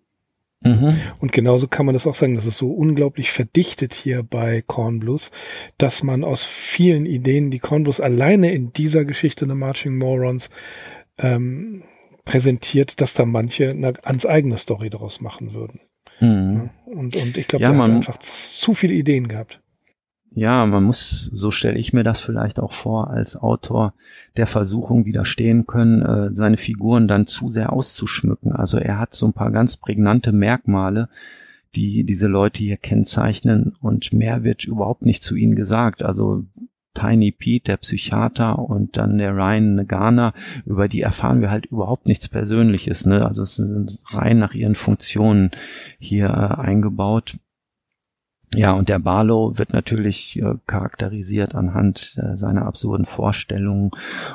Mhm. Und genauso kann man das auch sagen, das ist so unglaublich verdichtet hier bei Corn Blues, dass man aus vielen Ideen, die Corn Blues alleine in dieser Geschichte The Marching Morons ähm, präsentiert, dass da manche eine ganz eigene Story daraus machen würden. Mhm. Und, und ich glaube, ja, man hat einfach zu viele Ideen gehabt ja, man muss, so stelle ich mir das vielleicht auch vor, als Autor der Versuchung widerstehen können, äh, seine Figuren dann zu sehr auszuschmücken. Also er hat so ein paar ganz prägnante Merkmale, die diese Leute hier kennzeichnen und mehr wird überhaupt nicht zu ihnen gesagt. Also Tiny Pete, der Psychiater und dann der Ryan Nagana, über die erfahren wir halt überhaupt nichts Persönliches. Ne? Also es sind rein nach ihren Funktionen hier äh, eingebaut. Ja, und der Barlow wird natürlich äh, charakterisiert anhand äh, seiner absurden Vorstellungen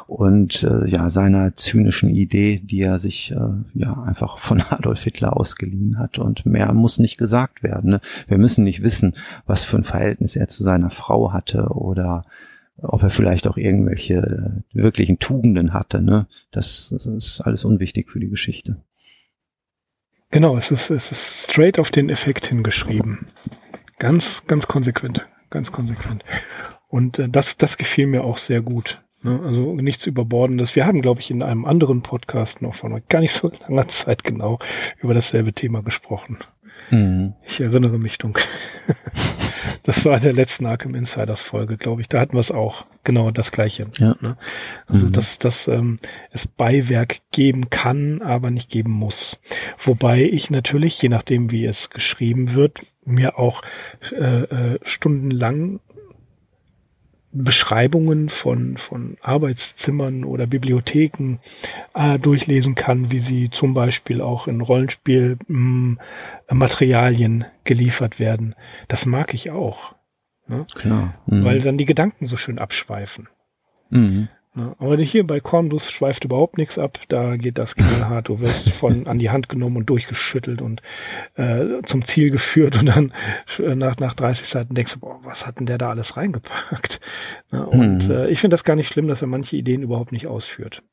und äh, ja seiner zynischen Idee, die er sich äh, ja einfach von Adolf Hitler ausgeliehen hat. Und mehr muss nicht gesagt werden. Ne? Wir müssen nicht wissen, was für ein Verhältnis er zu seiner Frau hatte oder ob er vielleicht auch irgendwelche wirklichen Tugenden hatte. Ne? Das, das ist alles unwichtig für die Geschichte. Genau, es ist, es ist straight auf den Effekt hingeschrieben. Ganz, ganz konsequent, ganz konsequent. Und äh, das, das gefiel mir auch sehr gut. Ne? Also nichts Überbordendes. Wir haben, glaube ich, in einem anderen Podcast noch vor gar nicht so langer Zeit genau über dasselbe Thema gesprochen. Mhm. Ich erinnere mich dunkel. das war der letzten Arkham Insiders Folge, glaube ich. Da hatten wir es auch. Genau das Gleiche. Ja. Ne? Also, mhm. dass, dass ähm, es Beiwerk geben kann, aber nicht geben muss. Wobei ich natürlich, je nachdem, wie es geschrieben wird, mir auch äh, äh, stundenlang Beschreibungen von, von Arbeitszimmern oder Bibliotheken äh, durchlesen kann, wie sie zum Beispiel auch in Rollenspielmaterialien mm, geliefert werden. Das mag ich auch. Ne? Klar. Mhm. Weil dann die Gedanken so schön abschweifen. Mhm. Aber hier bei Cornbus schweift überhaupt nichts ab. Da geht das knallhart. Du wirst von an die Hand genommen und durchgeschüttelt und äh, zum Ziel geführt und dann äh, nach, nach 30 Seiten denkst du, boah, was hat denn der da alles reingepackt? Und hm. äh, ich finde das gar nicht schlimm, dass er manche Ideen überhaupt nicht ausführt.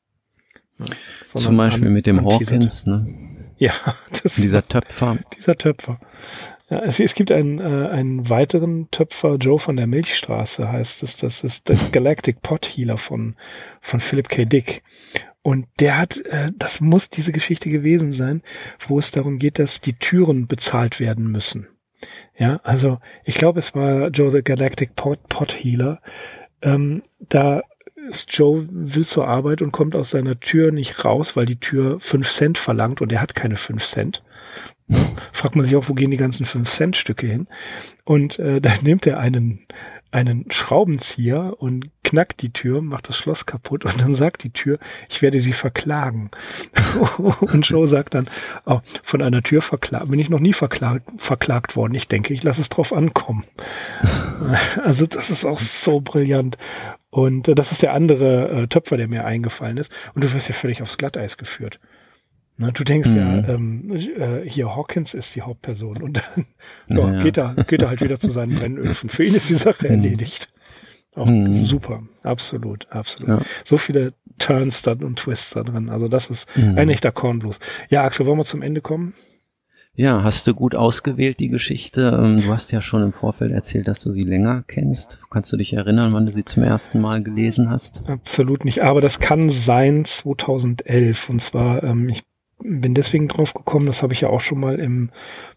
Ja, Zum Beispiel an, mit dem Hawkins, ne? Ja, das dieser Töpfer. Dieser Töpfer. Ja, es, es gibt einen, äh, einen weiteren Töpfer, Joe von der Milchstraße heißt es. Das ist der Galactic Pot Healer von, von Philip K. Dick. Und der hat, äh, das muss diese Geschichte gewesen sein, wo es darum geht, dass die Türen bezahlt werden müssen. Ja, also ich glaube, es war Joe the Galactic Pot, Pot Healer. Ähm, da ist Joe will zur Arbeit und kommt aus seiner Tür nicht raus, weil die Tür fünf Cent verlangt und er hat keine fünf Cent. Fragt man sich auch, wo gehen die ganzen 5-Cent-Stücke hin? Und äh, dann nimmt er einen, einen Schraubenzieher und knackt die Tür, macht das Schloss kaputt und dann sagt die Tür, ich werde sie verklagen. und Joe sagt dann, oh, von einer Tür verklagt, bin ich noch nie verklagt, verklagt worden. Ich denke, ich lasse es drauf ankommen. also das ist auch so brillant. Und äh, das ist der andere äh, Töpfer, der mir eingefallen ist. Und du wirst ja völlig aufs Glatteis geführt. Ne, du denkst mhm. ja, ähm, äh, hier Hawkins ist die Hauptperson und dann ja, ja. geht er geht er halt wieder zu seinen Brennöfen. Für ihn ist die Sache mhm. erledigt. Auch mhm. super, absolut, absolut. Ja. So viele Turns dann und Twists da drin. Also das ist mhm. ein echter Kornblues. Ja, Axel, wollen wir zum Ende kommen? Ja, hast du gut ausgewählt, die Geschichte. Ähm, du hast ja schon im Vorfeld erzählt, dass du sie länger kennst. Kannst du dich erinnern, wann du sie zum ersten Mal gelesen hast? Absolut nicht, aber das kann sein 2011. Und zwar, ähm, ich bin deswegen drauf gekommen, das habe ich ja auch schon mal im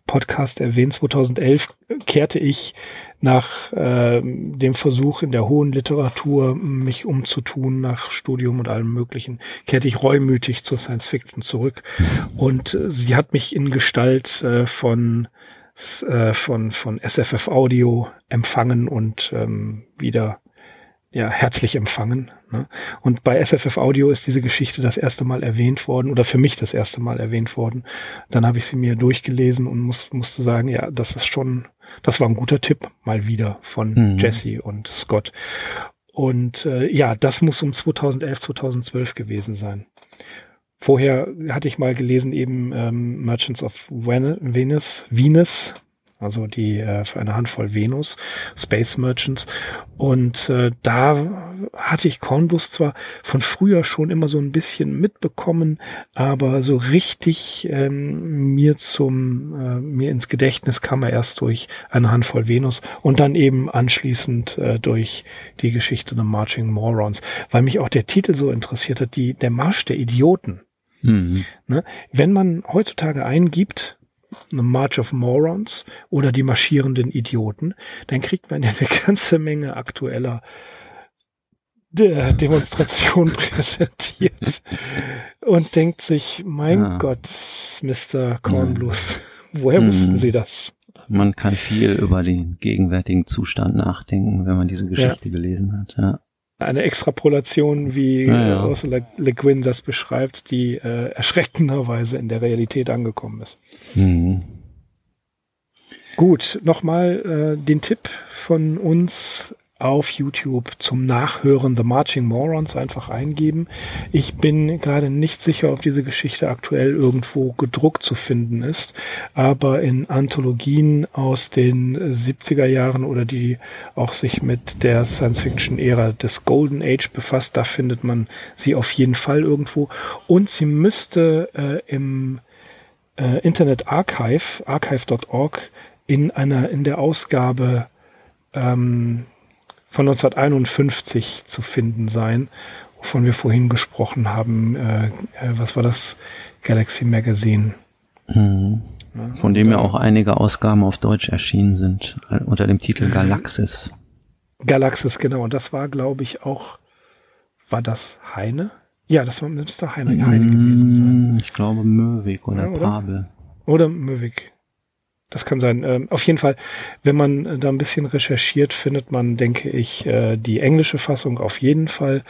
Podcast erwähnt. 2011 kehrte ich nach äh, dem Versuch in der hohen Literatur mich umzutun nach Studium und allem Möglichen, kehrte ich reumütig zur Science Fiction zurück. Und äh, sie hat mich in Gestalt äh, von äh, von von SFF Audio empfangen und ähm, wieder ja herzlich empfangen. Ne? Und bei SFF Audio ist diese Geschichte das erste Mal erwähnt worden oder für mich das erste Mal erwähnt worden. Dann habe ich sie mir durchgelesen und muss, musste sagen, ja, das ist schon, das war ein guter Tipp mal wieder von mhm. Jesse und Scott. Und äh, ja, das muss um 2011, 2012 gewesen sein. Vorher hatte ich mal gelesen eben ähm, Merchants of Venus, Venus, also die äh, für eine Handvoll Venus, Space Merchants. Und äh, da hatte ich Kornbus zwar von früher schon immer so ein bisschen mitbekommen, aber so richtig ähm, mir zum äh, mir ins Gedächtnis kam er erst durch eine Handvoll Venus und dann eben anschließend äh, durch die Geschichte The Marching Morons, weil mich auch der Titel so interessiert hat, die der Marsch der Idioten. Mhm. Ne? Wenn man heutzutage eingibt, The March of Morons oder die marschierenden Idioten, dann kriegt man eine ganze Menge aktueller De Demonstration präsentiert und denkt sich, mein ja. Gott, Mr. Cornbluth, ja. woher hm. wussten Sie das? Man kann viel über den gegenwärtigen Zustand nachdenken, wenn man diese Geschichte ja. gelesen hat. Ja eine Extrapolation, wie ja, ja. Ursula Le Guin das beschreibt, die äh, erschreckenderweise in der Realität angekommen ist. Mhm. Gut, nochmal äh, den Tipp von uns auf YouTube zum Nachhören The Marching Morons einfach eingeben. Ich bin gerade nicht sicher, ob diese Geschichte aktuell irgendwo gedruckt zu finden ist, aber in Anthologien aus den 70er Jahren oder die auch sich mit der Science-Fiction-Ära des Golden Age befasst, da findet man sie auf jeden Fall irgendwo. Und sie müsste äh, im äh, Internet Archive, archive.org, in einer, in der Ausgabe ähm, von 1951 zu finden sein, wovon wir vorhin gesprochen haben. Äh, äh, was war das? Galaxy Magazine. Mhm. Ja, von dem ja auch einige Ausgaben auf Deutsch erschienen sind, äh, unter dem Titel Galaxis. Galaxis, genau. Und das war, glaube ich, auch, war das Heine? Ja, das war Mr. Heine, Heine gewesen sein. Mm, ich glaube Möwig oder, ja, oder? Pavel. Oder Möwig. Das kann sein. Ähm, auf jeden Fall, wenn man äh, da ein bisschen recherchiert, findet man, denke ich, äh, die englische Fassung auf jeden Fall.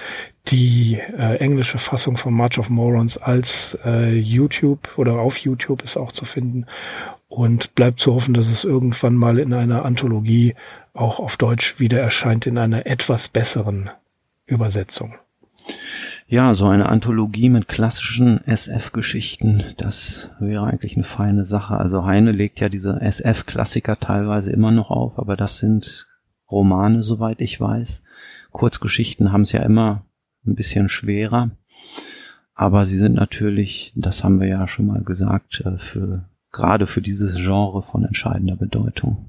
Die äh, englische Fassung von March of Morons als YouTube oder auf YouTube ist auch zu finden. Und bleibt zu hoffen, dass es irgendwann mal in einer Anthologie auch auf Deutsch wieder erscheint in einer etwas besseren Übersetzung. Ja, so eine Anthologie mit klassischen SF-Geschichten, das wäre eigentlich eine feine Sache. Also Heine legt ja diese SF-Klassiker teilweise immer noch auf, aber das sind Romane, soweit ich weiß. Kurzgeschichten haben es ja immer ein bisschen schwerer. Aber sie sind natürlich, das haben wir ja schon mal gesagt, äh, für, gerade für dieses Genre von entscheidender Bedeutung.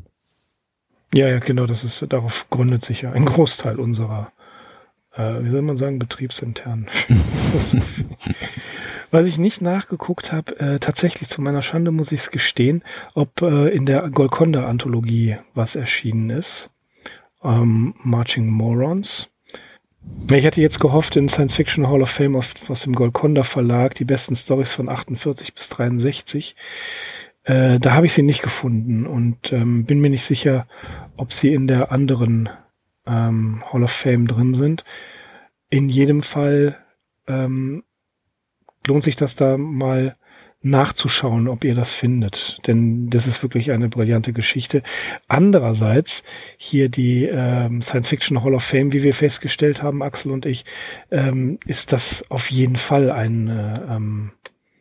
Ja, ja, genau, das ist, darauf gründet sich ja ein Großteil unserer äh, wie soll man sagen, betriebsintern. Was ich nicht nachgeguckt habe, äh, tatsächlich zu meiner Schande muss ich es gestehen, ob äh, in der Golconda-Anthologie was erschienen ist. Ähm, Marching Morons. Ich hatte jetzt gehofft, in Science Fiction Hall of Fame aus, dem Golconda Verlag die besten Stories von 48 bis 63. Äh, da habe ich sie nicht gefunden und ähm, bin mir nicht sicher, ob sie in der anderen ähm, Hall of Fame drin sind. In jedem Fall ähm, lohnt sich das da mal nachzuschauen, ob ihr das findet. Denn das ist wirklich eine brillante Geschichte. Andererseits hier die ähm, Science Fiction Hall of Fame, wie wir festgestellt haben, Axel und ich, ähm, ist das auf jeden Fall eine, ähm,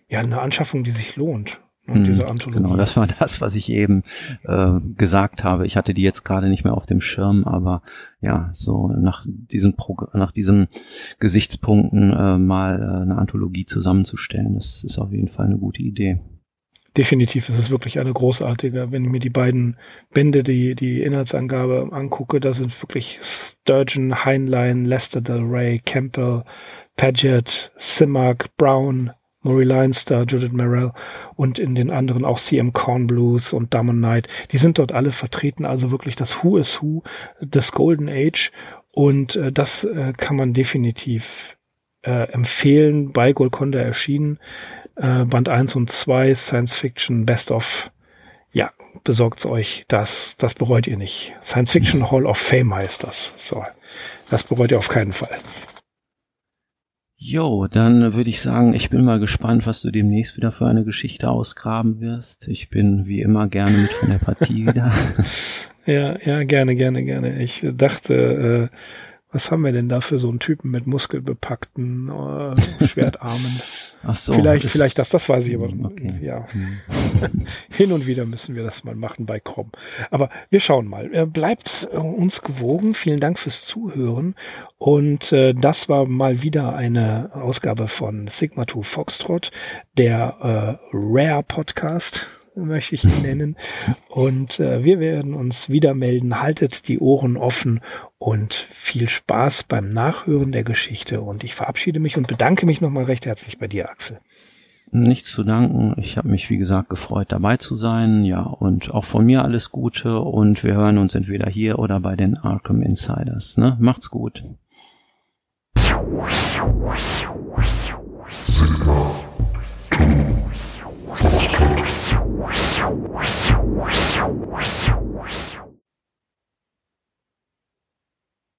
ja, eine Anschaffung, die sich lohnt. Und hm, diese Anthologie. Genau, das war das, was ich eben äh, gesagt habe. Ich hatte die jetzt gerade nicht mehr auf dem Schirm, aber ja, so nach diesen Pro nach diesen Gesichtspunkten äh, mal äh, eine Anthologie zusammenzustellen, das ist auf jeden Fall eine gute Idee. definitiv ist es wirklich eine großartige. Wenn ich mir die beiden Bände, die, die Inhaltsangabe angucke, da sind wirklich Sturgeon, Heinlein, Lester Del Rey, Campbell, Paget, Simak, Brown, Maury Leinster, Judith Merrill und in den anderen auch CM Corn Blues und Diamond Knight. Die sind dort alle vertreten, also wirklich das Who is Who des Golden Age und äh, das äh, kann man definitiv äh, empfehlen, bei Golconda erschienen. Äh, Band 1 und 2, Science Fiction Best of. Ja, besorgt's euch. Das, das bereut ihr nicht. Science Fiction Hall of Fame heißt das. So. Das bereut ihr auf keinen Fall. Jo, dann würde ich sagen, ich bin mal gespannt, was du demnächst wieder für eine Geschichte ausgraben wirst. Ich bin wie immer gerne mit von der Partie wieder. ja, ja, gerne, gerne, gerne. Ich dachte, äh, was haben wir denn da für so einen Typen mit muskelbepackten äh, Schwertarmen? Ach so. Vielleicht, vielleicht das, das weiß ich aber. Hm, okay. Ja. Hm. Hin und wieder müssen wir das mal machen bei Chrome. Aber wir schauen mal. Bleibt äh, uns gewogen. Vielen Dank fürs Zuhören. Und äh, das war mal wieder eine Ausgabe von Sigma 2 Foxtrot, der äh, Rare Podcast möchte ich ihn nennen. Und äh, wir werden uns wieder melden. Haltet die Ohren offen und viel Spaß beim Nachhören der Geschichte. Und ich verabschiede mich und bedanke mich nochmal recht herzlich bei dir, Axel. Nichts zu danken. Ich habe mich, wie gesagt, gefreut, dabei zu sein. Ja, und auch von mir alles Gute. Und wir hören uns entweder hier oder bei den Arkham Insiders. Ne? Macht's gut. City 咻咻咻咻咻咻